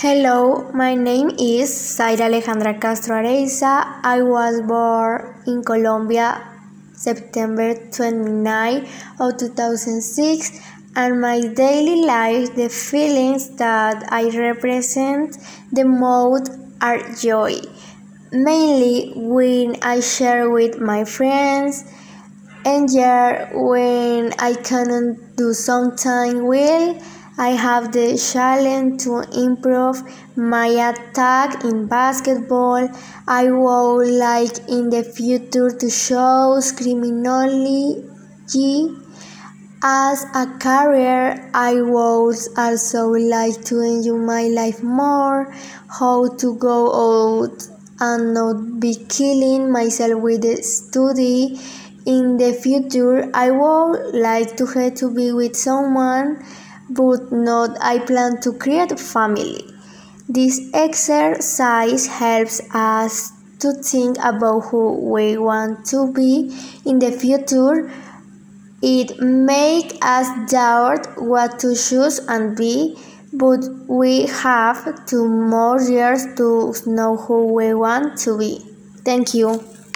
Hello, my name is Zaira Alejandra Castro Areiza. I was born in Colombia September 29 of 2006 and my daily life the feelings that I represent the most are joy mainly when I share with my friends anger when I cannot do something well I have the challenge to improve my attack in basketball. I would like in the future to show criminology as a career. I would also like to enjoy my life more, how to go out and not be killing myself with the study. In the future, I would like to have to be with someone but not I plan to create a family. This exercise helps us to think about who we want to be in the future. It makes us doubt what to choose and be, but we have two more years to know who we want to be. Thank you.